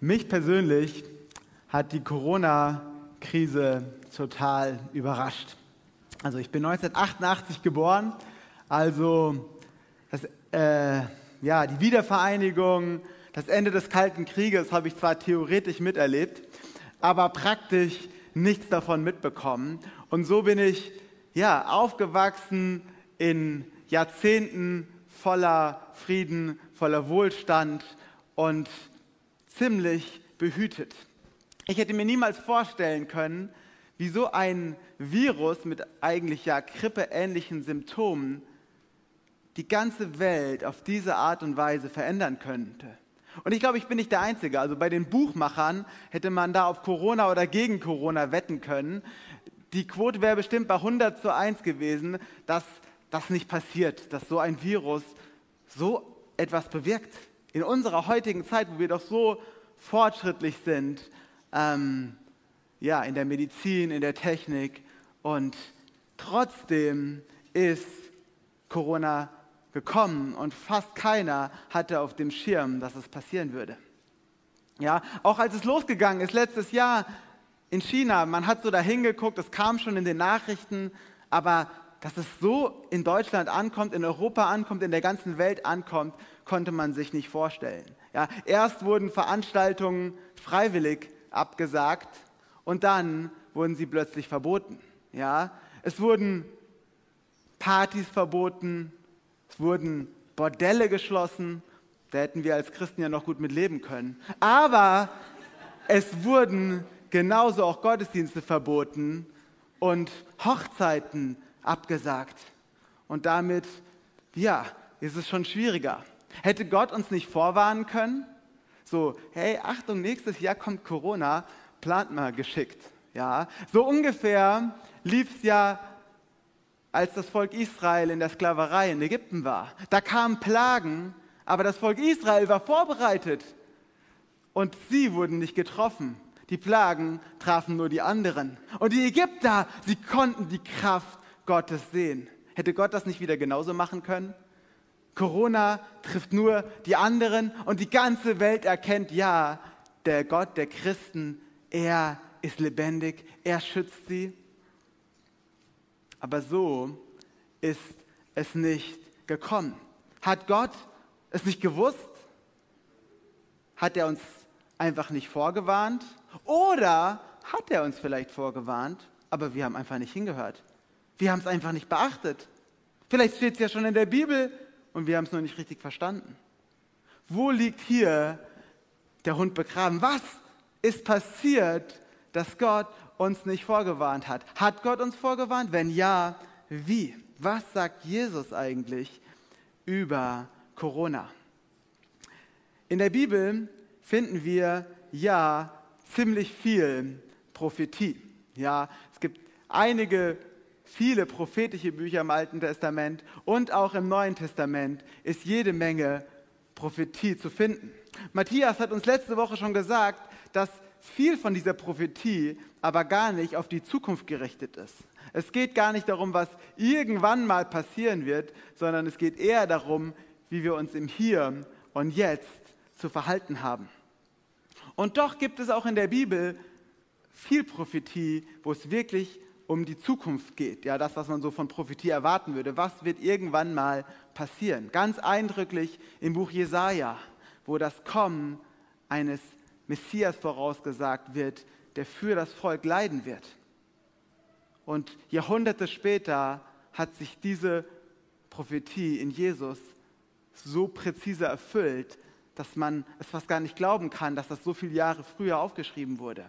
Mich persönlich hat die Corona-Krise total überrascht. Also ich bin 1988 geboren, also das, äh, ja, die Wiedervereinigung, das Ende des Kalten Krieges habe ich zwar theoretisch miterlebt, aber praktisch nichts davon mitbekommen. Und so bin ich ja, aufgewachsen in Jahrzehnten voller Frieden, voller Wohlstand und ziemlich behütet. Ich hätte mir niemals vorstellen können, wie so ein Virus mit eigentlich ja grippeähnlichen Symptomen die ganze Welt auf diese Art und Weise verändern könnte. Und ich glaube, ich bin nicht der Einzige. Also bei den Buchmachern hätte man da auf Corona oder gegen Corona wetten können. Die Quote wäre bestimmt bei 100 zu 1 gewesen, dass das nicht passiert, dass so ein Virus so etwas bewirkt. In unserer heutigen Zeit, wo wir doch so fortschrittlich sind, ähm, ja, in der Medizin, in der Technik und trotzdem ist Corona gekommen und fast keiner hatte auf dem Schirm, dass es passieren würde. Ja, auch als es losgegangen ist letztes Jahr in China, man hat so da hingeguckt, es kam schon in den Nachrichten, aber dass es so in Deutschland ankommt, in Europa ankommt, in der ganzen Welt ankommt, konnte man sich nicht vorstellen. Ja, erst wurden Veranstaltungen freiwillig abgesagt und dann wurden sie plötzlich verboten. Ja, es wurden Partys verboten, es wurden Bordelle geschlossen, da hätten wir als Christen ja noch gut mit leben können. Aber es wurden genauso auch Gottesdienste verboten und Hochzeiten abgesagt. Und damit, ja, ist es schon schwieriger. Hätte Gott uns nicht vorwarnen können? So, hey, Achtung, nächstes Jahr kommt Corona, plant mal geschickt. Ja, so ungefähr lief es ja, als das Volk Israel in der Sklaverei in Ägypten war. Da kamen Plagen, aber das Volk Israel war vorbereitet und sie wurden nicht getroffen. Die Plagen trafen nur die anderen. Und die Ägypter, sie konnten die Kraft Gottes sehen. Hätte Gott das nicht wieder genauso machen können? Corona trifft nur die anderen und die ganze Welt erkennt, ja, der Gott der Christen, er ist lebendig, er schützt sie. Aber so ist es nicht gekommen. Hat Gott es nicht gewusst? Hat er uns einfach nicht vorgewarnt? Oder hat er uns vielleicht vorgewarnt, aber wir haben einfach nicht hingehört? Wir haben es einfach nicht beachtet. Vielleicht steht es ja schon in der Bibel und wir haben es noch nicht richtig verstanden. Wo liegt hier der Hund begraben? Was ist passiert, dass Gott uns nicht vorgewarnt hat? Hat Gott uns vorgewarnt? Wenn ja, wie? Was sagt Jesus eigentlich über Corona? In der Bibel finden wir ja ziemlich viel Prophetie. Ja, es gibt einige viele prophetische Bücher im Alten Testament und auch im Neuen Testament ist jede Menge Prophetie zu finden. Matthias hat uns letzte Woche schon gesagt, dass viel von dieser Prophetie aber gar nicht auf die Zukunft gerichtet ist. Es geht gar nicht darum, was irgendwann mal passieren wird, sondern es geht eher darum, wie wir uns im Hier und Jetzt zu verhalten haben. Und doch gibt es auch in der Bibel viel Prophetie, wo es wirklich um die Zukunft geht, ja, das, was man so von Prophetie erwarten würde. Was wird irgendwann mal passieren? Ganz eindrücklich im Buch Jesaja, wo das Kommen eines Messias vorausgesagt wird, der für das Volk leiden wird. Und Jahrhunderte später hat sich diese Prophetie in Jesus so präzise erfüllt, dass man es fast gar nicht glauben kann, dass das so viele Jahre früher aufgeschrieben wurde.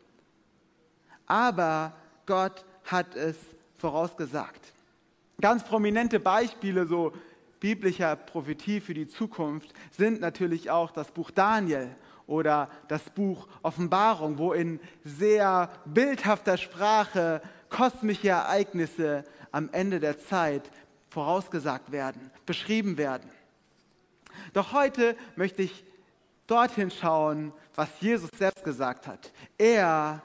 Aber Gott hat es vorausgesagt. Ganz prominente Beispiele so biblischer Prophetie für die Zukunft sind natürlich auch das Buch Daniel oder das Buch Offenbarung, wo in sehr bildhafter Sprache kosmische Ereignisse am Ende der Zeit vorausgesagt werden, beschrieben werden. Doch heute möchte ich dorthin schauen, was Jesus selbst gesagt hat. Er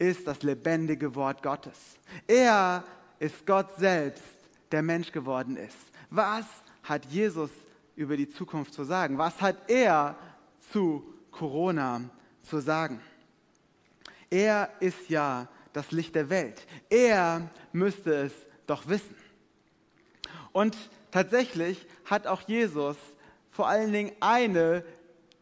ist das lebendige Wort Gottes. Er ist Gott selbst, der Mensch geworden ist. Was hat Jesus über die Zukunft zu sagen? Was hat er zu Corona zu sagen. Er ist ja das Licht der Welt. Er müsste es doch wissen. Und tatsächlich hat auch Jesus vor allen Dingen eine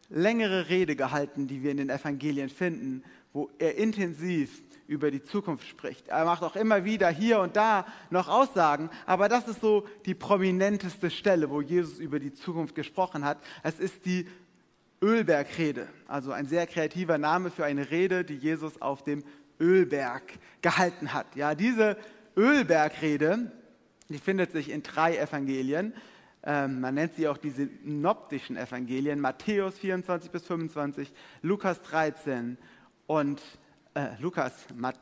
längere Rede gehalten, die wir in den Evangelien finden, wo er intensiv über die Zukunft spricht. Er macht auch immer wieder hier und da noch Aussagen, aber das ist so die prominenteste Stelle, wo Jesus über die Zukunft gesprochen hat. Es ist die Ölbergrede, also ein sehr kreativer Name für eine Rede, die Jesus auf dem Ölberg gehalten hat. Ja, diese Ölbergrede, die findet sich in drei Evangelien. Ähm, man nennt sie auch die synoptischen Evangelien, Matthäus 24 bis 25, Lukas 13 und äh, Lukas,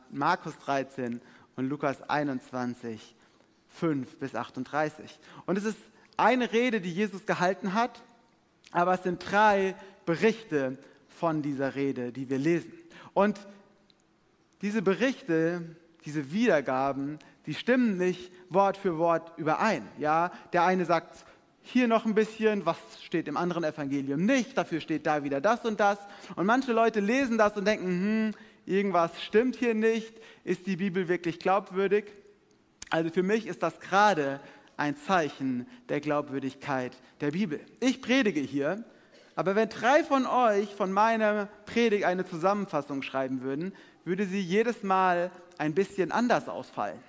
Markus 13 und Lukas 21, 5 bis 38. Und es ist eine Rede, die Jesus gehalten hat, aber es sind drei Berichte von dieser Rede, die wir lesen. Und diese Berichte, diese Wiedergaben, die stimmen nicht Wort für Wort überein. Ja, der eine sagt hier noch ein bisschen, was steht im anderen Evangelium nicht, dafür steht da wieder das und das. Und manche Leute lesen das und denken, hm, irgendwas stimmt hier nicht, ist die Bibel wirklich glaubwürdig? Also für mich ist das gerade ein Zeichen der Glaubwürdigkeit der Bibel. Ich predige hier, aber wenn drei von euch von meiner Predigt eine Zusammenfassung schreiben würden, würde sie jedes Mal ein bisschen anders ausfallen.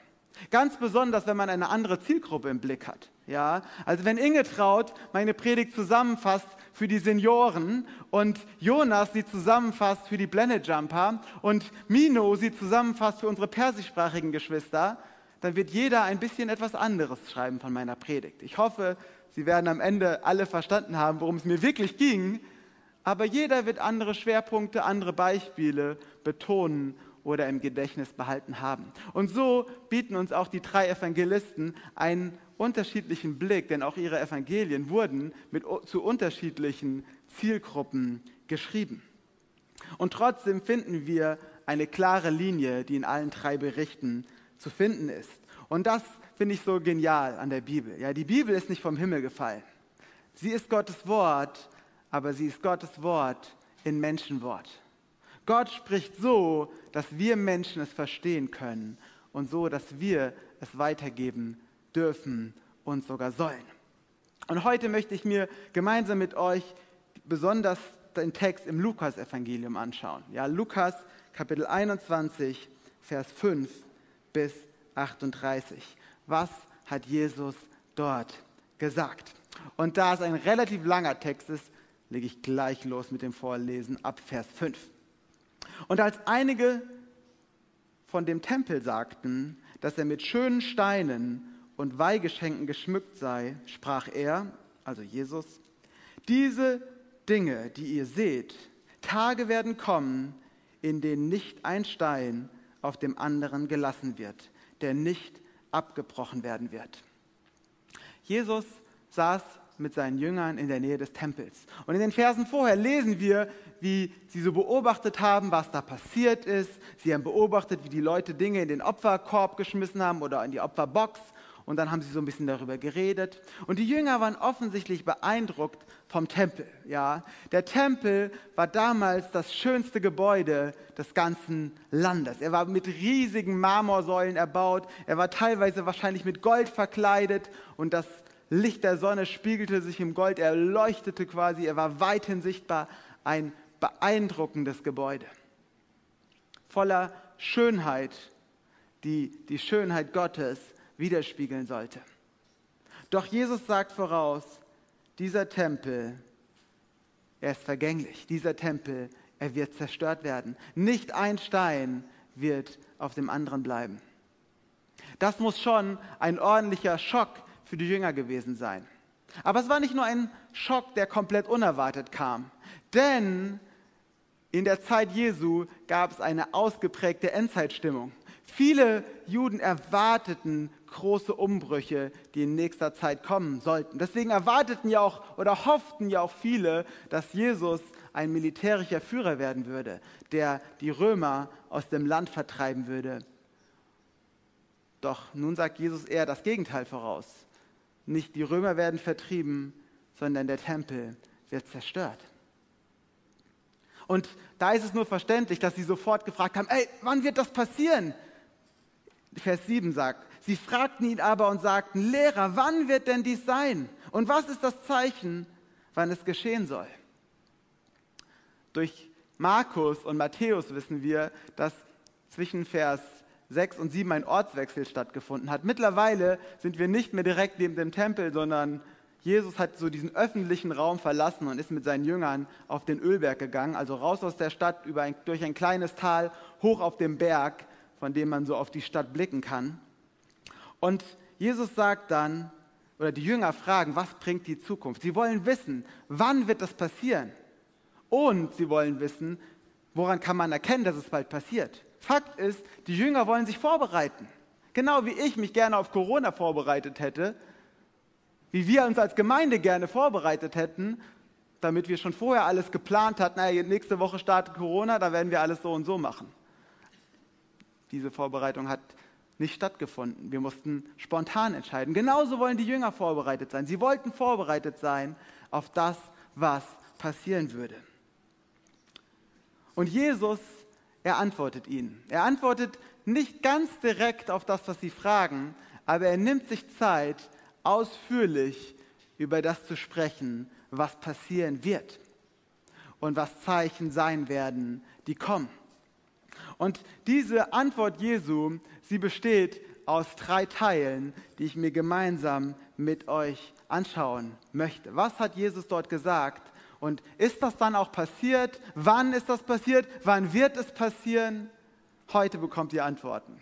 Ganz besonders, wenn man eine andere Zielgruppe im Blick hat. Ja, also wenn Inge Traut meine Predigt zusammenfasst für die Senioren und Jonas sie zusammenfasst für die Blended Jumper und Mino sie zusammenfasst für unsere persischsprachigen Geschwister, dann wird jeder ein bisschen etwas anderes schreiben von meiner Predigt. Ich hoffe, Sie werden am Ende alle verstanden haben, worum es mir wirklich ging, aber jeder wird andere Schwerpunkte, andere Beispiele betonen oder im Gedächtnis behalten haben. Und so bieten uns auch die drei Evangelisten einen unterschiedlichen Blick, denn auch ihre Evangelien wurden mit, zu unterschiedlichen Zielgruppen geschrieben. Und trotzdem finden wir eine klare Linie, die in allen drei Berichten zu finden ist. Und das finde ich so genial an der Bibel. Ja, die Bibel ist nicht vom Himmel gefallen. Sie ist Gottes Wort, aber sie ist Gottes Wort in Menschenwort. Gott spricht so, dass wir Menschen es verstehen können und so, dass wir es weitergeben dürfen und sogar sollen. Und heute möchte ich mir gemeinsam mit euch besonders den Text im Lukas-Evangelium anschauen. Ja, Lukas Kapitel 21, Vers 5 bis 38. Was hat Jesus dort gesagt? Und da es ein relativ langer Text ist, lege ich gleich los mit dem Vorlesen ab Vers 5. Und als einige von dem Tempel sagten, dass er mit schönen Steinen und Weihgeschenken geschmückt sei, sprach er, also Jesus, diese Dinge, die ihr seht, Tage werden kommen, in denen nicht ein Stein auf dem anderen gelassen wird, der nicht abgebrochen werden wird. Jesus saß mit seinen Jüngern in der Nähe des Tempels. Und in den Versen vorher lesen wir, wie sie so beobachtet haben, was da passiert ist. Sie haben beobachtet, wie die Leute Dinge in den Opferkorb geschmissen haben oder in die Opferbox. Und dann haben sie so ein bisschen darüber geredet. Und die Jünger waren offensichtlich beeindruckt vom Tempel. Ja, der Tempel war damals das schönste Gebäude des ganzen Landes. Er war mit riesigen Marmorsäulen erbaut. Er war teilweise wahrscheinlich mit Gold verkleidet. Und das Licht der Sonne spiegelte sich im Gold, er leuchtete quasi, er war weithin sichtbar, ein beeindruckendes Gebäude. Voller Schönheit, die die Schönheit Gottes widerspiegeln sollte. Doch Jesus sagt voraus, dieser Tempel, er ist vergänglich, dieser Tempel, er wird zerstört werden. Nicht ein Stein wird auf dem anderen bleiben. Das muss schon ein ordentlicher Schock für die Jünger gewesen sein. Aber es war nicht nur ein Schock, der komplett unerwartet kam, denn in der Zeit Jesu gab es eine ausgeprägte Endzeitstimmung. Viele Juden erwarteten große Umbrüche, die in nächster Zeit kommen sollten. Deswegen erwarteten ja auch oder hofften ja auch viele, dass Jesus ein militärischer Führer werden würde, der die Römer aus dem Land vertreiben würde. Doch nun sagt Jesus eher das Gegenteil voraus. Nicht die Römer werden vertrieben, sondern der Tempel wird zerstört. Und da ist es nur verständlich, dass sie sofort gefragt haben, ey, wann wird das passieren? Vers 7 sagt, sie fragten ihn aber und sagten, Lehrer, wann wird denn dies sein? Und was ist das Zeichen, wann es geschehen soll? Durch Markus und Matthäus wissen wir, dass zwischen Vers 6 und 7 ein Ortswechsel stattgefunden hat. Mittlerweile sind wir nicht mehr direkt neben dem Tempel, sondern Jesus hat so diesen öffentlichen Raum verlassen und ist mit seinen Jüngern auf den Ölberg gegangen, also raus aus der Stadt ein, durch ein kleines Tal hoch auf dem Berg, von dem man so auf die Stadt blicken kann. Und Jesus sagt dann, oder die Jünger fragen, was bringt die Zukunft? Sie wollen wissen, wann wird das passieren? Und sie wollen wissen, woran kann man erkennen, dass es bald passiert? Fakt ist, die Jünger wollen sich vorbereiten. Genau wie ich mich gerne auf Corona vorbereitet hätte, wie wir uns als Gemeinde gerne vorbereitet hätten, damit wir schon vorher alles geplant hatten, naja, nächste Woche startet Corona, da werden wir alles so und so machen. Diese Vorbereitung hat nicht stattgefunden. Wir mussten spontan entscheiden. Genauso wollen die Jünger vorbereitet sein. Sie wollten vorbereitet sein auf das, was passieren würde. Und Jesus, er antwortet ihnen. Er antwortet nicht ganz direkt auf das, was sie fragen, aber er nimmt sich Zeit, ausführlich über das zu sprechen, was passieren wird und was Zeichen sein werden, die kommen. Und diese Antwort Jesu, sie besteht aus drei Teilen, die ich mir gemeinsam mit euch anschauen möchte. Was hat Jesus dort gesagt? Und ist das dann auch passiert? Wann ist das passiert? Wann wird es passieren? Heute bekommt ihr Antworten.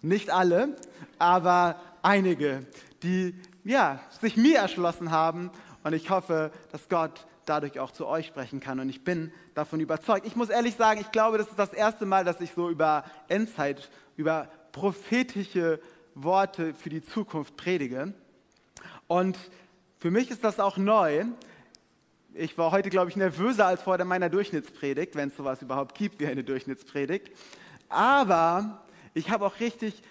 Nicht alle, aber einige, die ja, sich mir erschlossen haben. Und ich hoffe, dass Gott dadurch auch zu euch sprechen kann. Und ich bin davon überzeugt. Ich muss ehrlich sagen, ich glaube, das ist das erste Mal, dass ich so über Endzeit, über prophetische Worte für die Zukunft predige. Und für mich ist das auch neu. Ich war heute, glaube ich, nervöser als vor meiner Durchschnittspredigt, wenn es sowas überhaupt gibt wie eine Durchschnittspredigt. Aber ich habe auch richtig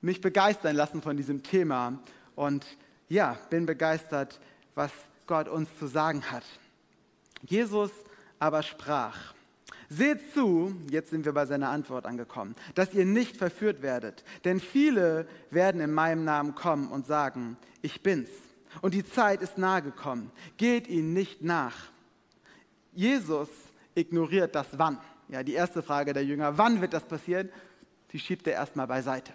mich begeistern lassen von diesem Thema und ja, bin begeistert, was Gott uns zu sagen hat. Jesus aber sprach, Seht zu, jetzt sind wir bei seiner Antwort angekommen, dass ihr nicht verführt werdet, denn viele werden in meinem Namen kommen und sagen, ich bin's. Und die Zeit ist nahe gekommen. Geht ihnen nicht nach. Jesus ignoriert das Wann. Ja, die erste Frage der Jünger, wann wird das passieren? Die schiebt er erstmal beiseite.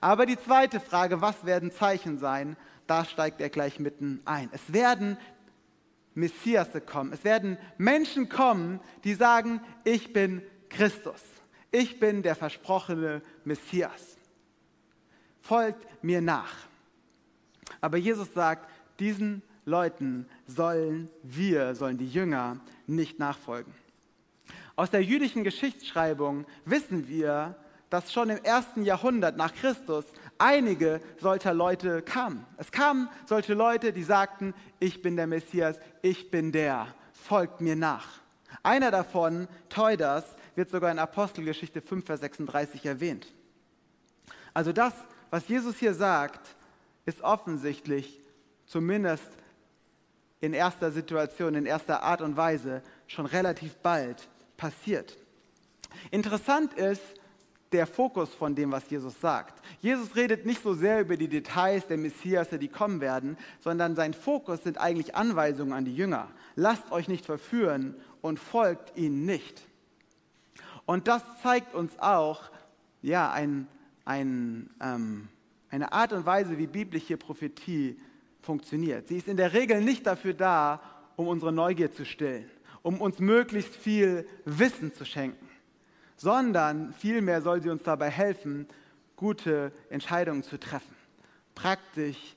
Aber die zweite Frage, was werden Zeichen sein, da steigt er gleich mitten ein. Es werden Messiasse kommen. Es werden Menschen kommen, die sagen, ich bin Christus. Ich bin der versprochene Messias. Folgt mir nach. Aber Jesus sagt, diesen Leuten sollen wir, sollen die Jünger nicht nachfolgen. Aus der jüdischen Geschichtsschreibung wissen wir, dass schon im ersten Jahrhundert nach Christus einige solcher Leute kamen. Es kamen solche Leute, die sagten, ich bin der Messias, ich bin der, folgt mir nach. Einer davon, Teudas, wird sogar in Apostelgeschichte 5, Vers 36 erwähnt. Also das, was Jesus hier sagt, ist offensichtlich, zumindest in erster Situation, in erster Art und Weise, schon relativ bald passiert. Interessant ist, der Fokus von dem, was Jesus sagt. Jesus redet nicht so sehr über die Details der Messias, die kommen werden, sondern sein Fokus sind eigentlich Anweisungen an die Jünger. Lasst euch nicht verführen und folgt ihnen nicht. Und das zeigt uns auch ja, ein, ein, ähm, eine Art und Weise, wie biblische Prophetie funktioniert. Sie ist in der Regel nicht dafür da, um unsere Neugier zu stillen, um uns möglichst viel Wissen zu schenken sondern vielmehr soll sie uns dabei helfen, gute Entscheidungen zu treffen, praktisch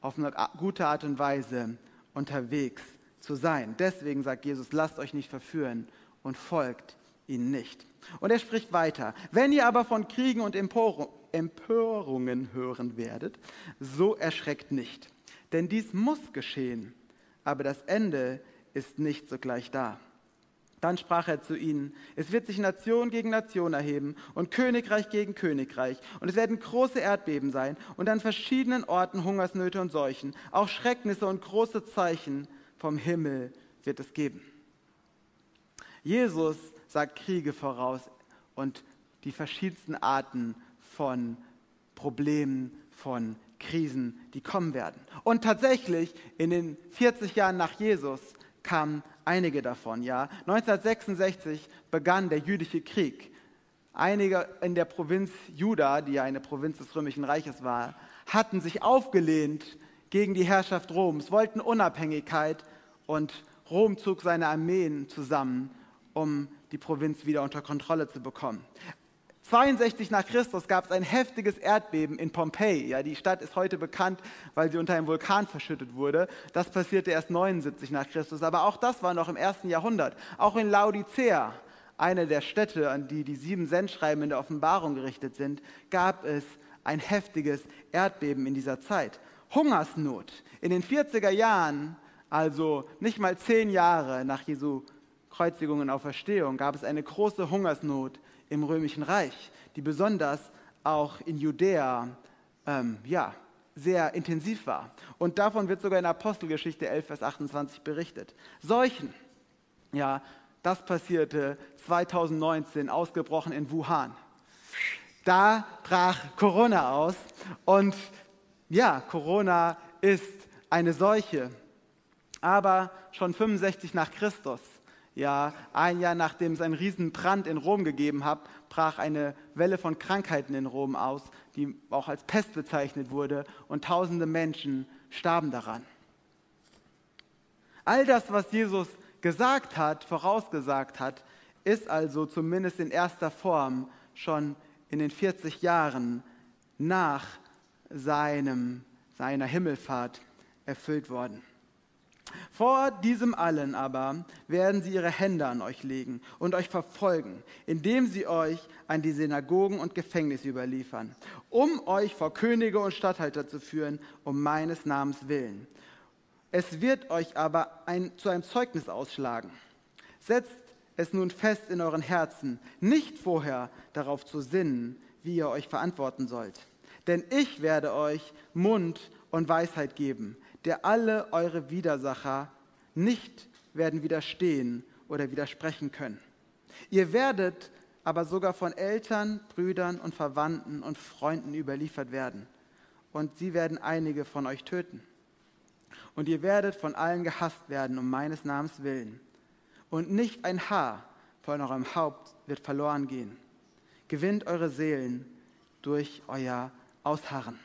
auf eine gute Art und Weise unterwegs zu sein. Deswegen sagt Jesus, lasst euch nicht verführen und folgt ihnen nicht. Und er spricht weiter, wenn ihr aber von Kriegen und Empörungen hören werdet, so erschreckt nicht. Denn dies muss geschehen, aber das Ende ist nicht sogleich da. Dann sprach er zu ihnen, es wird sich Nation gegen Nation erheben und Königreich gegen Königreich. Und es werden große Erdbeben sein und an verschiedenen Orten Hungersnöte und Seuchen. Auch Schrecknisse und große Zeichen vom Himmel wird es geben. Jesus sagt Kriege voraus und die verschiedensten Arten von Problemen, von Krisen, die kommen werden. Und tatsächlich in den 40 Jahren nach Jesus kamen einige davon. Ja, 1966 begann der jüdische Krieg. Einige in der Provinz Juda, die ja eine Provinz des Römischen Reiches war, hatten sich aufgelehnt gegen die Herrschaft Roms, wollten Unabhängigkeit und Rom zog seine Armeen zusammen, um die Provinz wieder unter Kontrolle zu bekommen. 62 nach Christus gab es ein heftiges Erdbeben in Pompeji. Ja, die Stadt ist heute bekannt, weil sie unter einem Vulkan verschüttet wurde. Das passierte erst 79 nach Christus, aber auch das war noch im ersten Jahrhundert. Auch in Laodicea, eine der Städte, an die die sieben Sendschreiben in der Offenbarung gerichtet sind, gab es ein heftiges Erdbeben in dieser Zeit. Hungersnot. In den 40er Jahren, also nicht mal zehn Jahre nach Jesu Kreuzigung und Auferstehung, gab es eine große Hungersnot im Römischen Reich, die besonders auch in Judäa ähm, ja, sehr intensiv war. Und davon wird sogar in Apostelgeschichte 11, Vers 28 berichtet. Seuchen, ja, das passierte 2019, ausgebrochen in Wuhan. Da brach Corona aus und ja, Corona ist eine Seuche. Aber schon 65 nach Christus ja, ein Jahr nachdem es einen riesen Brand in Rom gegeben hat, brach eine Welle von Krankheiten in Rom aus, die auch als Pest bezeichnet wurde, und tausende Menschen starben daran. All das, was Jesus gesagt hat, vorausgesagt hat, ist also zumindest in erster Form schon in den 40 Jahren nach seinem, seiner Himmelfahrt erfüllt worden. Vor diesem allen aber werden sie ihre Hände an euch legen und euch verfolgen, indem sie euch an die Synagogen und Gefängnisse überliefern, um euch vor Könige und Statthalter zu führen, um meines Namens willen. Es wird euch aber ein, zu einem Zeugnis ausschlagen. Setzt es nun fest in euren Herzen, nicht vorher darauf zu sinnen, wie ihr euch verantworten sollt. Denn ich werde euch Mund und Weisheit geben, der alle eure Widersacher nicht werden widerstehen oder widersprechen können. Ihr werdet aber sogar von Eltern, Brüdern und Verwandten und Freunden überliefert werden. Und sie werden einige von euch töten. Und ihr werdet von allen gehasst werden um meines Namens willen. Und nicht ein Haar von eurem Haupt wird verloren gehen. Gewinnt eure Seelen durch euer Ausharren.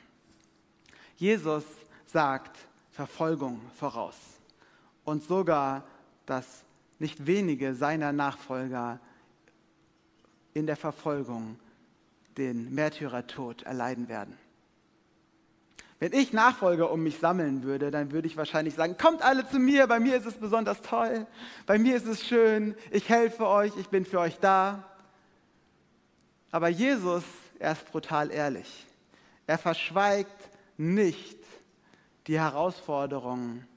Jesus sagt, Verfolgung voraus. Und sogar, dass nicht wenige seiner Nachfolger in der Verfolgung den Märtyrertod erleiden werden. Wenn ich Nachfolger um mich sammeln würde, dann würde ich wahrscheinlich sagen, kommt alle zu mir, bei mir ist es besonders toll, bei mir ist es schön, ich helfe euch, ich bin für euch da. Aber Jesus, er ist brutal ehrlich. Er verschweigt nicht, die Herausforderungen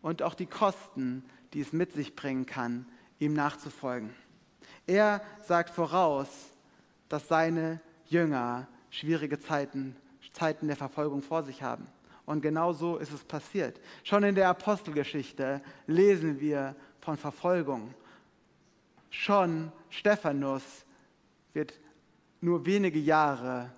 und auch die Kosten, die es mit sich bringen kann, ihm nachzufolgen. Er sagt voraus, dass seine Jünger schwierige Zeiten, Zeiten der Verfolgung vor sich haben. Und genau so ist es passiert. Schon in der Apostelgeschichte lesen wir von Verfolgung. Schon Stephanus wird nur wenige Jahre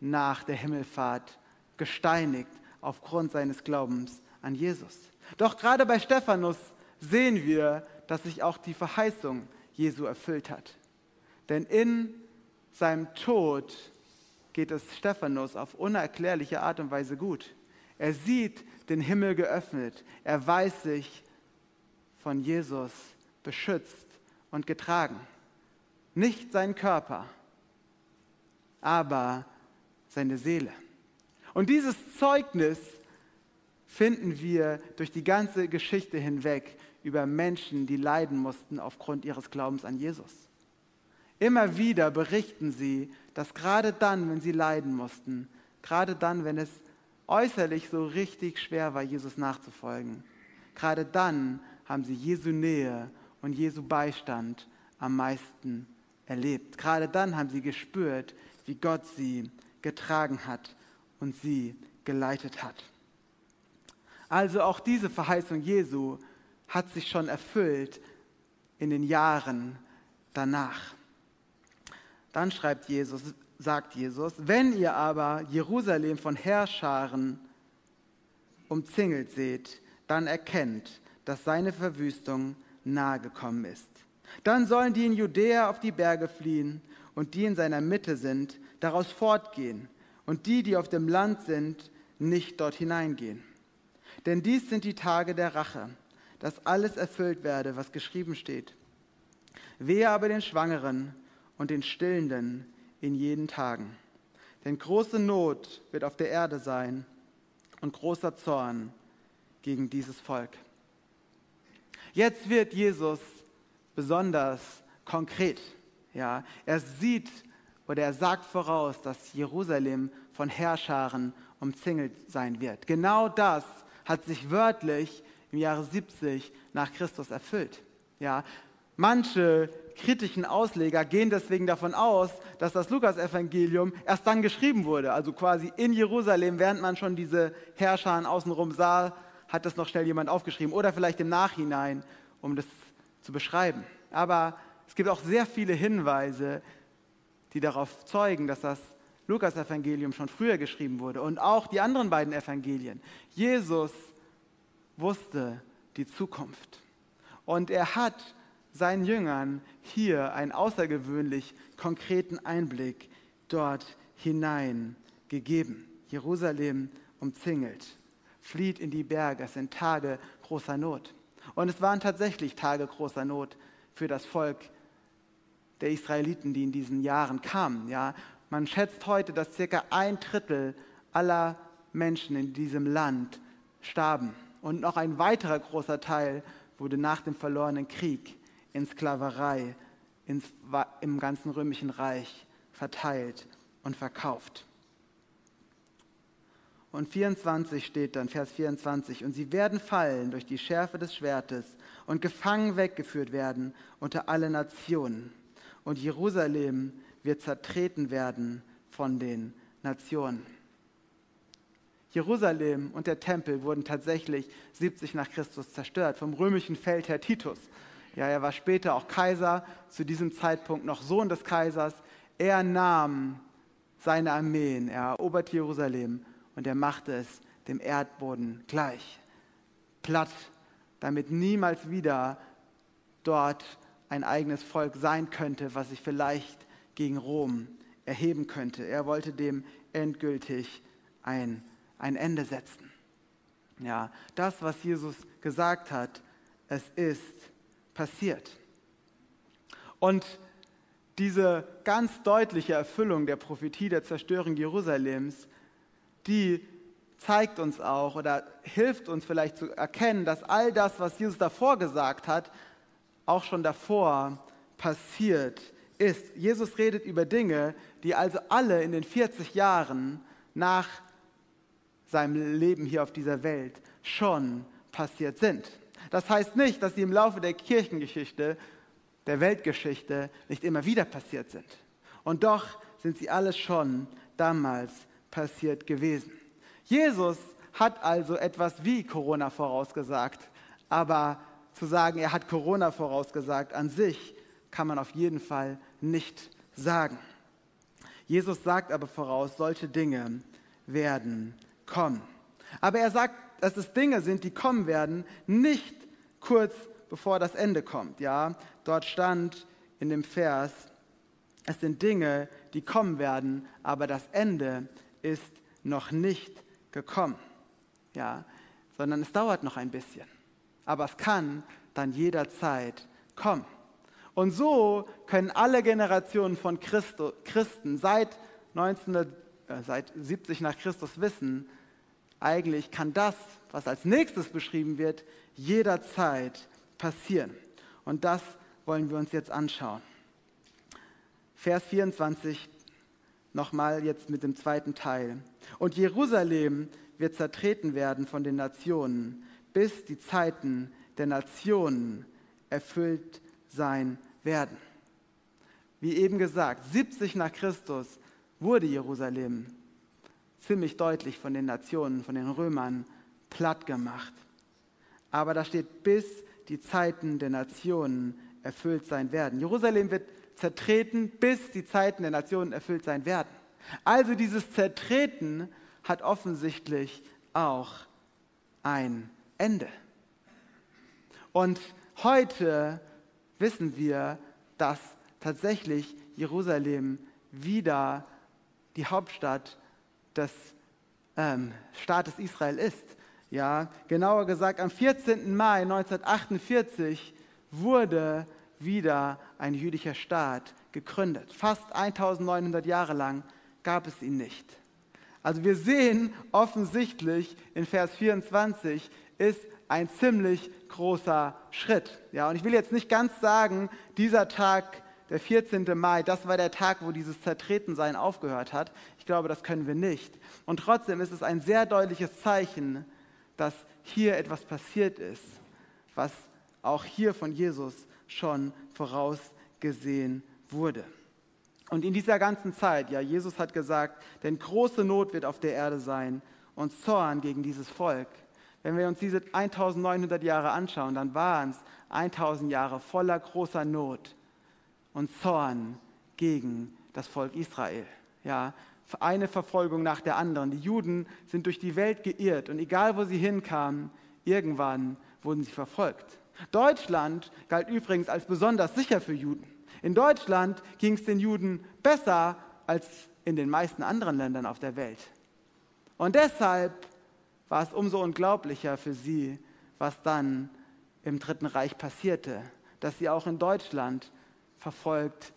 nach der Himmelfahrt gesteinigt aufgrund seines Glaubens an Jesus. Doch gerade bei Stephanus sehen wir, dass sich auch die Verheißung Jesu erfüllt hat. Denn in seinem Tod geht es Stephanus auf unerklärliche Art und Weise gut. Er sieht den Himmel geöffnet. Er weiß sich von Jesus beschützt und getragen. Nicht sein Körper, aber seine Seele. Und dieses Zeugnis finden wir durch die ganze Geschichte hinweg über Menschen, die leiden mussten aufgrund ihres Glaubens an Jesus. Immer wieder berichten sie, dass gerade dann, wenn sie leiden mussten, gerade dann, wenn es äußerlich so richtig schwer war, Jesus nachzufolgen, gerade dann haben sie Jesu Nähe und Jesu Beistand am meisten erlebt. Gerade dann haben sie gespürt, wie Gott sie getragen hat und sie geleitet hat. Also auch diese Verheißung Jesu hat sich schon erfüllt in den Jahren danach. Dann schreibt Jesus, sagt Jesus, wenn ihr aber Jerusalem von Herrscharen umzingelt seht, dann erkennt, dass seine Verwüstung nahe gekommen ist. Dann sollen die in Judäa auf die Berge fliehen und die in seiner Mitte sind, daraus fortgehen und die, die auf dem Land sind, nicht dort hineingehen. Denn dies sind die Tage der Rache, dass alles erfüllt werde, was geschrieben steht. Wehe aber den Schwangeren und den Stillenden in jeden Tagen. Denn große Not wird auf der Erde sein und großer Zorn gegen dieses Volk. Jetzt wird Jesus besonders konkret. Ja, er sieht oder er sagt voraus, dass Jerusalem von Herrscharen umzingelt sein wird. Genau das hat sich wörtlich im Jahre 70 nach Christus erfüllt. Ja, manche kritischen Ausleger gehen deswegen davon aus, dass das Lukasevangelium erst dann geschrieben wurde, also quasi in Jerusalem, während man schon diese Herrscher außenrum sah, hat das noch schnell jemand aufgeschrieben oder vielleicht im Nachhinein, um das zu beschreiben. Aber es gibt auch sehr viele Hinweise, die darauf zeugen, dass das Lukas-Evangelium schon früher geschrieben wurde und auch die anderen beiden Evangelien. Jesus wusste die Zukunft und er hat seinen Jüngern hier einen außergewöhnlich konkreten Einblick dort hinein gegeben. Jerusalem umzingelt, flieht in die Berge, es sind Tage großer Not. Und es waren tatsächlich Tage großer Not für das Volk der Israeliten, die in diesen Jahren kamen. Ja, man schätzt heute, dass circa ein Drittel aller Menschen in diesem Land starben. Und noch ein weiterer großer Teil wurde nach dem verlorenen Krieg in Sklaverei ins, im ganzen römischen Reich verteilt und verkauft. Und 24 steht dann, Vers 24, und sie werden fallen durch die Schärfe des Schwertes und gefangen weggeführt werden unter alle Nationen. Und Jerusalem wird zertreten werden von den Nationen. Jerusalem und der Tempel wurden tatsächlich 70 nach Christus zerstört vom römischen Feldherr Titus. Ja, er war später auch Kaiser, zu diesem Zeitpunkt noch Sohn des Kaisers. Er nahm seine Armeen, er erobert Jerusalem und er machte es dem Erdboden gleich. Platt, damit niemals wieder dort ein eigenes Volk sein könnte, was sich vielleicht gegen Rom erheben könnte. Er wollte dem endgültig ein, ein Ende setzen. Ja, das, was Jesus gesagt hat, es ist passiert. Und diese ganz deutliche Erfüllung der Prophetie der Zerstörung Jerusalems, die zeigt uns auch oder hilft uns vielleicht zu erkennen, dass all das, was Jesus davor gesagt hat, auch schon davor passiert ist. Jesus redet über Dinge, die also alle in den 40 Jahren nach seinem Leben hier auf dieser Welt schon passiert sind. Das heißt nicht, dass sie im Laufe der Kirchengeschichte, der Weltgeschichte nicht immer wieder passiert sind. Und doch sind sie alle schon damals passiert gewesen. Jesus hat also etwas wie Corona vorausgesagt, aber zu sagen, er hat Corona vorausgesagt, an sich kann man auf jeden Fall nicht sagen. Jesus sagt aber voraus, solche Dinge werden kommen. Aber er sagt, dass es Dinge sind, die kommen werden, nicht kurz bevor das Ende kommt. Ja, dort stand in dem Vers, es sind Dinge, die kommen werden, aber das Ende ist noch nicht gekommen. Ja, sondern es dauert noch ein bisschen. Aber es kann dann jederzeit kommen. Und so können alle Generationen von Christo, Christen seit, 19, äh, seit 70 nach Christus wissen, eigentlich kann das, was als nächstes beschrieben wird, jederzeit passieren. Und das wollen wir uns jetzt anschauen. Vers 24 nochmal jetzt mit dem zweiten Teil. Und Jerusalem wird zertreten werden von den Nationen, bis die Zeiten der Nationen erfüllt sein werden. Wie eben gesagt, 70 nach Christus wurde Jerusalem ziemlich deutlich von den Nationen, von den Römern platt gemacht. Aber da steht, bis die Zeiten der Nationen erfüllt sein werden. Jerusalem wird zertreten, bis die Zeiten der Nationen erfüllt sein werden. Also dieses Zertreten hat offensichtlich auch ein Ende. Und heute wissen wir, dass tatsächlich Jerusalem wieder die Hauptstadt des ähm, Staates Israel ist. Ja, genauer gesagt, am 14. Mai 1948 wurde wieder ein jüdischer Staat gegründet. Fast 1900 Jahre lang gab es ihn nicht. Also wir sehen offensichtlich in Vers 24 ist ein ziemlich großer Schritt. Ja, und ich will jetzt nicht ganz sagen, dieser Tag, der 14. Mai, das war der Tag, wo dieses Zertretensein aufgehört hat. Ich glaube, das können wir nicht. Und trotzdem ist es ein sehr deutliches Zeichen, dass hier etwas passiert ist, was auch hier von Jesus schon vorausgesehen wurde. Und in dieser ganzen Zeit, ja, Jesus hat gesagt, denn große Not wird auf der Erde sein und Zorn gegen dieses Volk. Wenn wir uns diese 1900 Jahre anschauen, dann waren es 1000 Jahre voller großer Not und Zorn gegen das Volk Israel. Ja, eine Verfolgung nach der anderen. Die Juden sind durch die Welt geirrt und egal wo sie hinkamen, irgendwann wurden sie verfolgt. Deutschland galt übrigens als besonders sicher für Juden. In Deutschland ging es den Juden besser als in den meisten anderen Ländern auf der Welt. Und deshalb war es umso unglaublicher für sie, was dann im Dritten Reich passierte, dass sie auch in Deutschland verfolgt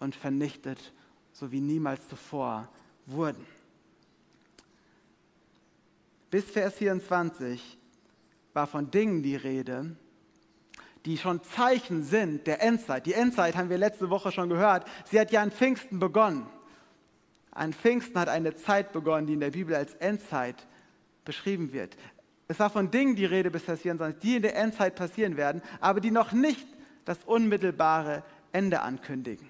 und vernichtet, so wie niemals zuvor wurden. Bis Vers 24 war von Dingen die Rede, die schon Zeichen sind der Endzeit. Die Endzeit haben wir letzte Woche schon gehört. Sie hat ja an Pfingsten begonnen. An Pfingsten hat eine Zeit begonnen, die in der Bibel als Endzeit beschrieben wird. Es war von Dingen die Rede bis Vers 24, die in der Endzeit passieren werden, aber die noch nicht das unmittelbare Ende ankündigen.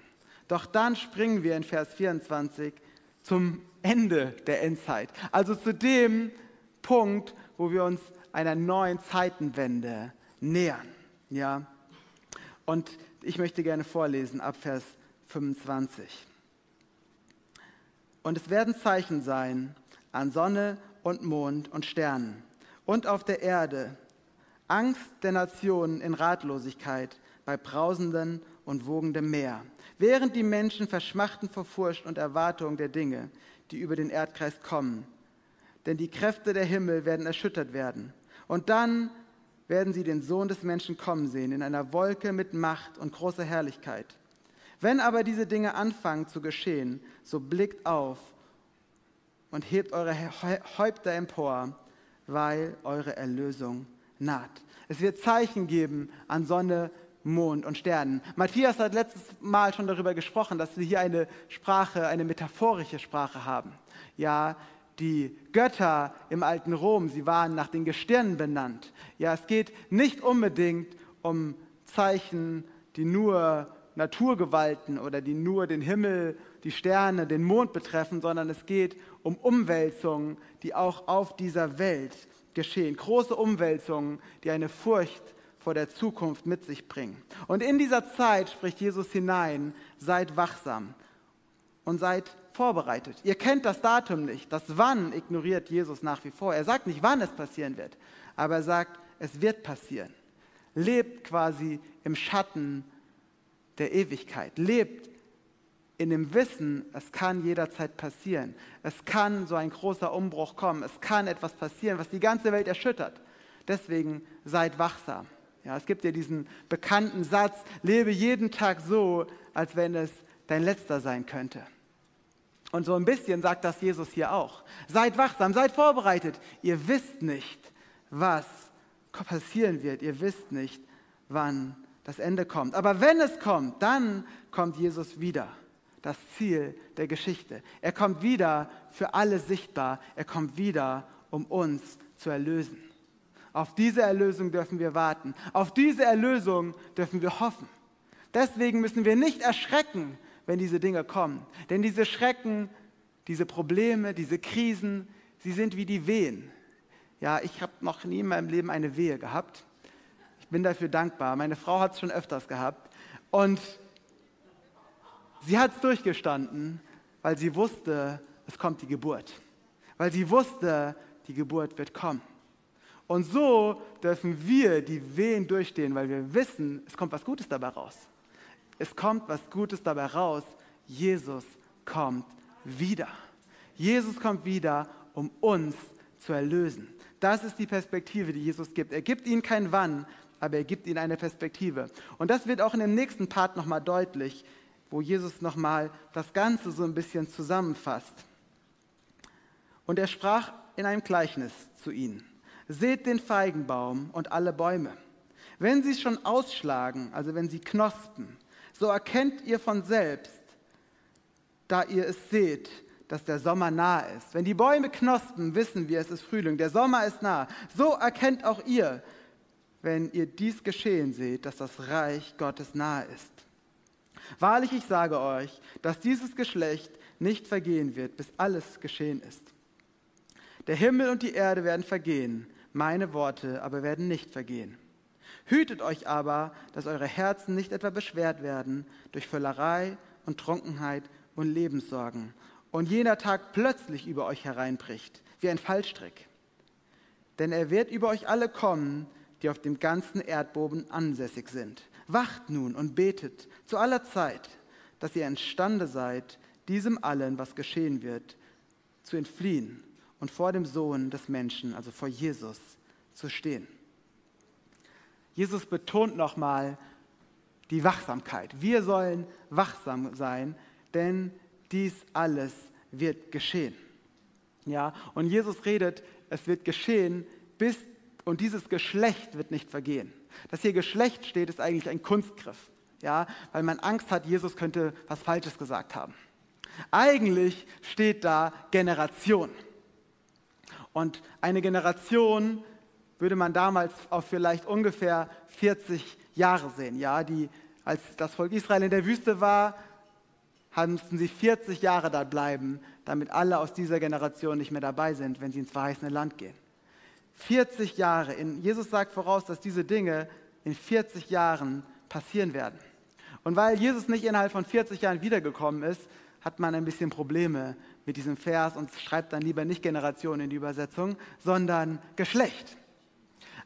Doch dann springen wir in Vers 24 zum Ende der Endzeit, also zu dem Punkt, wo wir uns einer neuen Zeitenwende nähern. Ja? Und ich möchte gerne vorlesen ab Vers 25. Und es werden Zeichen sein an Sonne und Mond und Sternen und auf der Erde Angst der Nationen in Ratlosigkeit bei brausendem und wogendem Meer, während die Menschen verschmachten vor Furcht und Erwartung der Dinge, die über den Erdkreis kommen. Denn die Kräfte der Himmel werden erschüttert werden. Und dann werden sie den Sohn des Menschen kommen sehen, in einer Wolke mit Macht und großer Herrlichkeit. Wenn aber diese Dinge anfangen zu geschehen, so blickt auf und hebt eure Häupter empor, weil eure Erlösung naht. Es wird Zeichen geben an Sonne, Mond und Sternen. Matthias hat letztes Mal schon darüber gesprochen, dass wir hier eine Sprache, eine metaphorische Sprache haben. Ja, die Götter im alten Rom, sie waren nach den Gestirnen benannt. Ja, es geht nicht unbedingt um Zeichen, die nur Naturgewalten oder die nur den Himmel, die Sterne, den Mond betreffen, sondern es geht um Umwälzungen, die auch auf dieser Welt geschehen. Große Umwälzungen, die eine Furcht vor der Zukunft mit sich bringen. Und in dieser Zeit spricht Jesus hinein, seid wachsam und seid vorbereitet. Ihr kennt das Datum nicht. Das Wann ignoriert Jesus nach wie vor. Er sagt nicht, wann es passieren wird, aber er sagt, es wird passieren. Lebt quasi im Schatten der Ewigkeit. Lebt in dem Wissen, es kann jederzeit passieren. Es kann so ein großer Umbruch kommen. Es kann etwas passieren, was die ganze Welt erschüttert. Deswegen seid wachsam. Ja, es gibt ja diesen bekannten Satz, lebe jeden Tag so, als wenn es dein letzter sein könnte. Und so ein bisschen sagt das Jesus hier auch. Seid wachsam, seid vorbereitet. Ihr wisst nicht, was passieren wird. Ihr wisst nicht, wann das Ende kommt. Aber wenn es kommt, dann kommt Jesus wieder. Das Ziel der Geschichte. Er kommt wieder für alle sichtbar. Er kommt wieder, um uns zu erlösen. Auf diese Erlösung dürfen wir warten. Auf diese Erlösung dürfen wir hoffen. Deswegen müssen wir nicht erschrecken, wenn diese Dinge kommen. Denn diese Schrecken, diese Probleme, diese Krisen, sie sind wie die Wehen. Ja, ich habe noch nie in meinem Leben eine Wehe gehabt. Ich bin dafür dankbar. Meine Frau hat es schon öfters gehabt. Und sie hat es durchgestanden, weil sie wusste, es kommt die Geburt. Weil sie wusste, die Geburt wird kommen. Und so dürfen wir die Wehen durchstehen, weil wir wissen, es kommt was Gutes dabei raus. Es kommt was Gutes dabei raus. Jesus kommt wieder. Jesus kommt wieder, um uns zu erlösen. Das ist die Perspektive, die Jesus gibt. Er gibt ihnen kein Wann, aber er gibt ihnen eine Perspektive. Und das wird auch in dem nächsten Part nochmal deutlich, wo Jesus nochmal das Ganze so ein bisschen zusammenfasst. Und er sprach in einem Gleichnis zu ihnen. Seht den Feigenbaum und alle Bäume. Wenn sie schon ausschlagen, also wenn sie knospen, so erkennt ihr von selbst, da ihr es seht, dass der Sommer nahe ist. Wenn die Bäume knospen, wissen wir, es ist Frühling, der Sommer ist nah. So erkennt auch ihr, wenn ihr dies geschehen seht, dass das Reich Gottes nahe ist. Wahrlich, ich sage euch, dass dieses Geschlecht nicht vergehen wird, bis alles geschehen ist. Der Himmel und die Erde werden vergehen, meine Worte aber werden nicht vergehen. Hütet euch aber, dass eure Herzen nicht etwa beschwert werden durch Völlerei und Trunkenheit und Lebenssorgen und jener Tag plötzlich über euch hereinbricht, wie ein Fallstrick. Denn er wird über euch alle kommen, die auf dem ganzen Erdboden ansässig sind. Wacht nun und betet zu aller Zeit, dass ihr imstande seid, diesem allen, was geschehen wird, zu entfliehen und vor dem Sohn des Menschen, also vor Jesus, zu stehen. Jesus betont nochmal die Wachsamkeit. Wir sollen wachsam sein, denn dies alles wird geschehen. Ja, und Jesus redet, es wird geschehen, bis und dieses Geschlecht wird nicht vergehen. Dass hier Geschlecht steht, ist eigentlich ein Kunstgriff. Ja, weil man Angst hat, Jesus könnte was Falsches gesagt haben. Eigentlich steht da Generation. Und eine Generation würde man damals auf vielleicht ungefähr 40 Jahre sehen. Ja, die, als das Volk Israel in der Wüste war, mussten sie 40 Jahre da bleiben, damit alle aus dieser Generation nicht mehr dabei sind, wenn sie ins verheißene Land gehen. 40 Jahre. In, Jesus sagt voraus, dass diese Dinge in 40 Jahren passieren werden. Und weil Jesus nicht innerhalb von 40 Jahren wiedergekommen ist, hat man ein bisschen Probleme mit diesem Vers und schreibt dann lieber nicht Generation in die Übersetzung, sondern Geschlecht.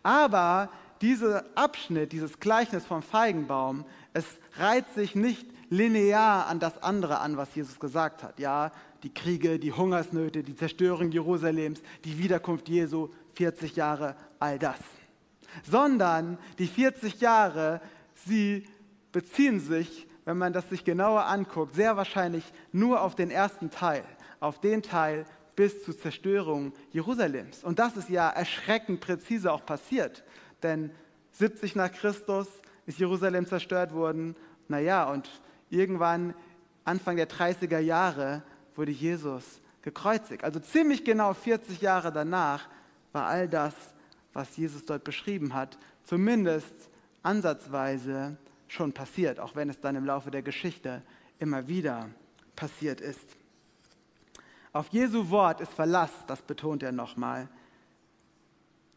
Aber dieser Abschnitt, dieses Gleichnis vom Feigenbaum, es reiht sich nicht linear an das andere an, was Jesus gesagt hat. Ja, die Kriege, die Hungersnöte, die Zerstörung Jerusalems, die Wiederkunft Jesu, 40 Jahre, all das. Sondern die 40 Jahre, sie beziehen sich, wenn man das sich genauer anguckt, sehr wahrscheinlich nur auf den ersten Teil, auf den Teil bis zur Zerstörung Jerusalems. Und das ist ja erschreckend präzise auch passiert, denn 70 nach Christus ist Jerusalem zerstört worden. Naja, und irgendwann Anfang der 30er Jahre wurde Jesus gekreuzigt. Also ziemlich genau 40 Jahre danach war all das, was Jesus dort beschrieben hat, zumindest ansatzweise schon passiert, auch wenn es dann im Laufe der Geschichte immer wieder passiert ist. Auf Jesu Wort ist Verlass, das betont er nochmal.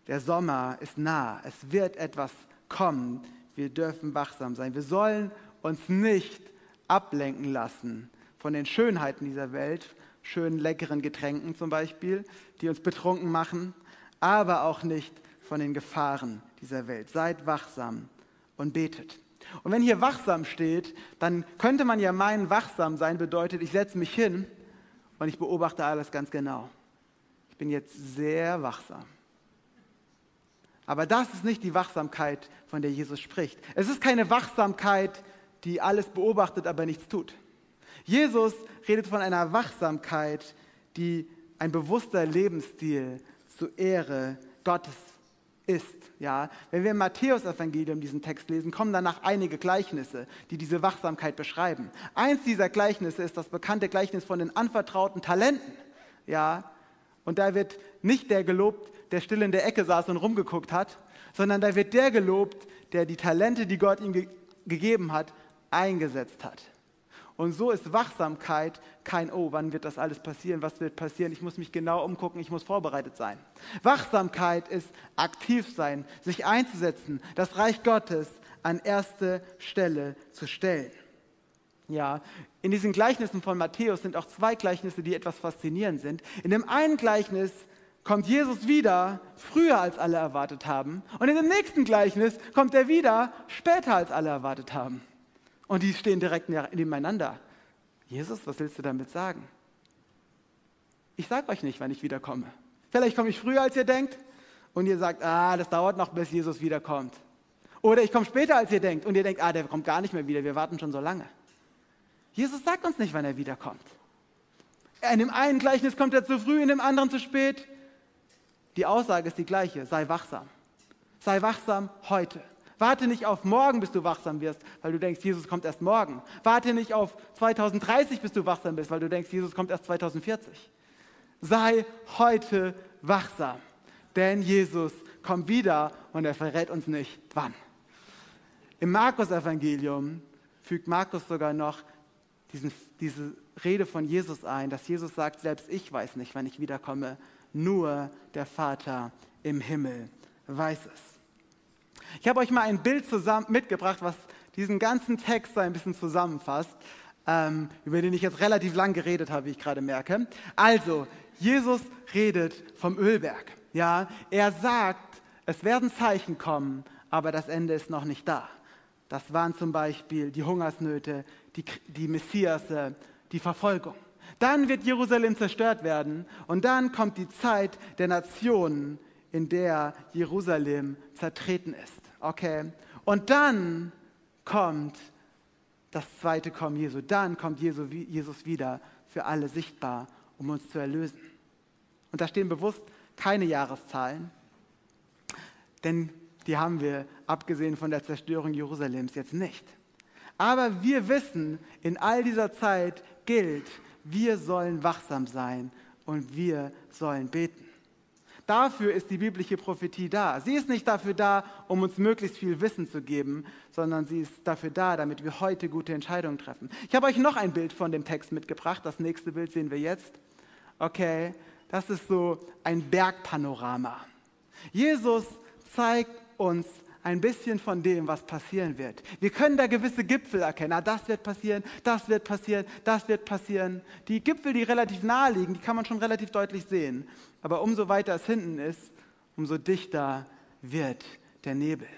Der Sommer ist nah, es wird etwas kommen, wir dürfen wachsam sein. Wir sollen uns nicht ablenken lassen von den Schönheiten dieser Welt, schönen leckeren Getränken zum Beispiel, die uns betrunken machen, aber auch nicht von den Gefahren dieser Welt. Seid wachsam und betet. Und wenn hier wachsam steht, dann könnte man ja meinen, wachsam sein bedeutet, ich setze mich hin und ich beobachte alles ganz genau. Ich bin jetzt sehr wachsam. Aber das ist nicht die Wachsamkeit, von der Jesus spricht. Es ist keine Wachsamkeit, die alles beobachtet, aber nichts tut. Jesus redet von einer Wachsamkeit, die ein bewusster Lebensstil zur Ehre Gottes ist. Ja, wenn wir im Matthäus-Evangelium diesen Text lesen, kommen danach einige Gleichnisse, die diese Wachsamkeit beschreiben. Eins dieser Gleichnisse ist das bekannte Gleichnis von den anvertrauten Talenten. Ja, und da wird nicht der gelobt, der still in der Ecke saß und rumgeguckt hat, sondern da wird der gelobt, der die Talente, die Gott ihm ge gegeben hat, eingesetzt hat. Und so ist Wachsamkeit kein, oh, wann wird das alles passieren, was wird passieren, ich muss mich genau umgucken, ich muss vorbereitet sein. Wachsamkeit ist aktiv sein, sich einzusetzen, das Reich Gottes an erste Stelle zu stellen. Ja, in diesen Gleichnissen von Matthäus sind auch zwei Gleichnisse, die etwas faszinierend sind. In dem einen Gleichnis kommt Jesus wieder früher als alle erwartet haben und in dem nächsten Gleichnis kommt er wieder später als alle erwartet haben. Und die stehen direkt nebeneinander. Jesus, was willst du damit sagen? Ich sage euch nicht, wann ich wiederkomme. Vielleicht komme ich früher, als ihr denkt und ihr sagt, ah, das dauert noch, bis Jesus wiederkommt. Oder ich komme später, als ihr denkt und ihr denkt, ah, der kommt gar nicht mehr wieder, wir warten schon so lange. Jesus sagt uns nicht, wann er wiederkommt. In dem einen Gleichnis kommt er zu früh, in dem anderen zu spät. Die Aussage ist die gleiche, sei wachsam. Sei wachsam heute. Warte nicht auf morgen, bis du wachsam wirst, weil du denkst, Jesus kommt erst morgen. Warte nicht auf 2030, bis du wachsam bist, weil du denkst, Jesus kommt erst 2040. Sei heute wachsam, denn Jesus kommt wieder und er verrät uns nicht, wann. Im Markus-Evangelium fügt Markus sogar noch diesen, diese Rede von Jesus ein, dass Jesus sagt, selbst ich weiß nicht, wann ich wiederkomme, nur der Vater im Himmel weiß es. Ich habe euch mal ein Bild zusammen mitgebracht, was diesen ganzen Text so ein bisschen zusammenfasst, ähm, über den ich jetzt relativ lang geredet habe, wie ich gerade merke. Also, Jesus redet vom Ölberg. Ja, er sagt, es werden Zeichen kommen, aber das Ende ist noch nicht da. Das waren zum Beispiel die Hungersnöte, die, die Messiasse, die Verfolgung. Dann wird Jerusalem zerstört werden und dann kommt die Zeit der Nationen, in der Jerusalem zertreten ist. Okay? Und dann kommt das zweite Kommen Jesu. Dann kommt Jesus wieder für alle sichtbar, um uns zu erlösen. Und da stehen bewusst keine Jahreszahlen, denn die haben wir, abgesehen von der Zerstörung Jerusalems, jetzt nicht. Aber wir wissen, in all dieser Zeit gilt, wir sollen wachsam sein und wir sollen beten. Dafür ist die biblische Prophetie da. Sie ist nicht dafür da, um uns möglichst viel Wissen zu geben, sondern sie ist dafür da, damit wir heute gute Entscheidungen treffen. Ich habe euch noch ein Bild von dem Text mitgebracht. Das nächste Bild sehen wir jetzt. Okay, das ist so ein Bergpanorama. Jesus zeigt uns ein bisschen von dem, was passieren wird. Wir können da gewisse Gipfel erkennen. Ah, das wird passieren, das wird passieren, das wird passieren. Die Gipfel, die relativ nahe liegen, die kann man schon relativ deutlich sehen. Aber umso weiter es hinten ist, umso dichter wird der Nebel.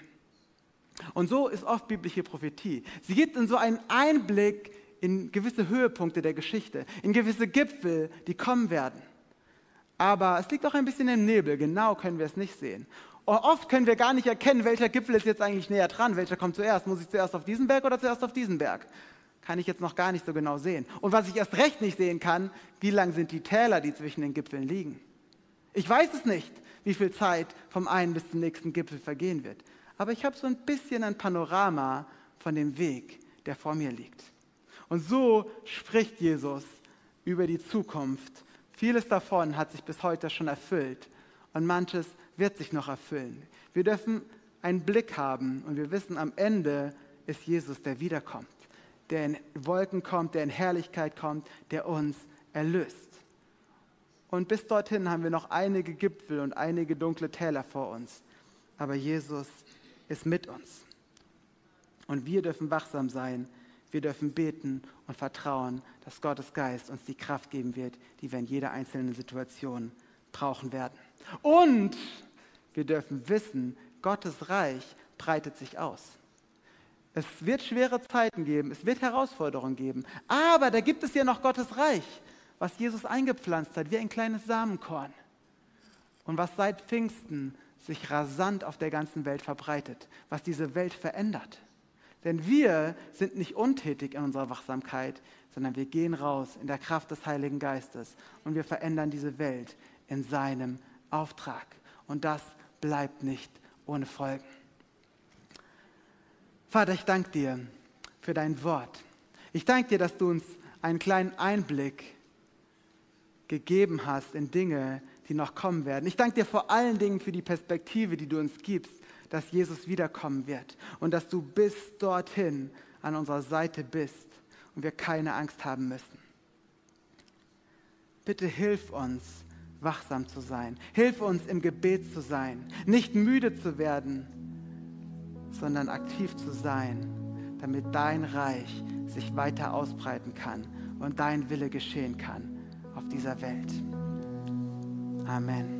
Und so ist oft biblische Prophetie. Sie gibt uns so einen Einblick in gewisse Höhepunkte der Geschichte, in gewisse Gipfel, die kommen werden. Aber es liegt auch ein bisschen im Nebel, genau können wir es nicht sehen. Oft können wir gar nicht erkennen, welcher Gipfel ist jetzt eigentlich näher dran, welcher kommt zuerst. Muss ich zuerst auf diesen Berg oder zuerst auf diesen Berg? Kann ich jetzt noch gar nicht so genau sehen. Und was ich erst recht nicht sehen kann, wie lang sind die Täler, die zwischen den Gipfeln liegen. Ich weiß es nicht, wie viel Zeit vom einen bis zum nächsten Gipfel vergehen wird. Aber ich habe so ein bisschen ein Panorama von dem Weg, der vor mir liegt. Und so spricht Jesus über die Zukunft. Vieles davon hat sich bis heute schon erfüllt und manches wird sich noch erfüllen. Wir dürfen einen Blick haben und wir wissen, am Ende ist Jesus, der wiederkommt, der in Wolken kommt, der in Herrlichkeit kommt, der uns erlöst. Und bis dorthin haben wir noch einige Gipfel und einige dunkle Täler vor uns. Aber Jesus ist mit uns. Und wir dürfen wachsam sein, wir dürfen beten und vertrauen, dass Gottes Geist uns die Kraft geben wird, die wir in jeder einzelnen Situation brauchen werden. Und wir dürfen wissen, Gottes Reich breitet sich aus. Es wird schwere Zeiten geben, es wird Herausforderungen geben, aber da gibt es ja noch Gottes Reich, was Jesus eingepflanzt hat, wie ein kleines Samenkorn. Und was seit Pfingsten sich rasant auf der ganzen Welt verbreitet, was diese Welt verändert. Denn wir sind nicht untätig in unserer Wachsamkeit, sondern wir gehen raus in der Kraft des Heiligen Geistes und wir verändern diese Welt in seinem Auftrag. Und das bleibt nicht ohne Folgen. Vater, ich danke dir für dein Wort. Ich danke dir, dass du uns einen kleinen Einblick gegeben hast in Dinge, die noch kommen werden. Ich danke dir vor allen Dingen für die Perspektive, die du uns gibst, dass Jesus wiederkommen wird und dass du bis dorthin an unserer Seite bist und wir keine Angst haben müssen. Bitte hilf uns, wachsam zu sein. Hilf uns, im Gebet zu sein, nicht müde zu werden, sondern aktiv zu sein, damit dein Reich sich weiter ausbreiten kann und dein Wille geschehen kann auf dieser Welt. Amen.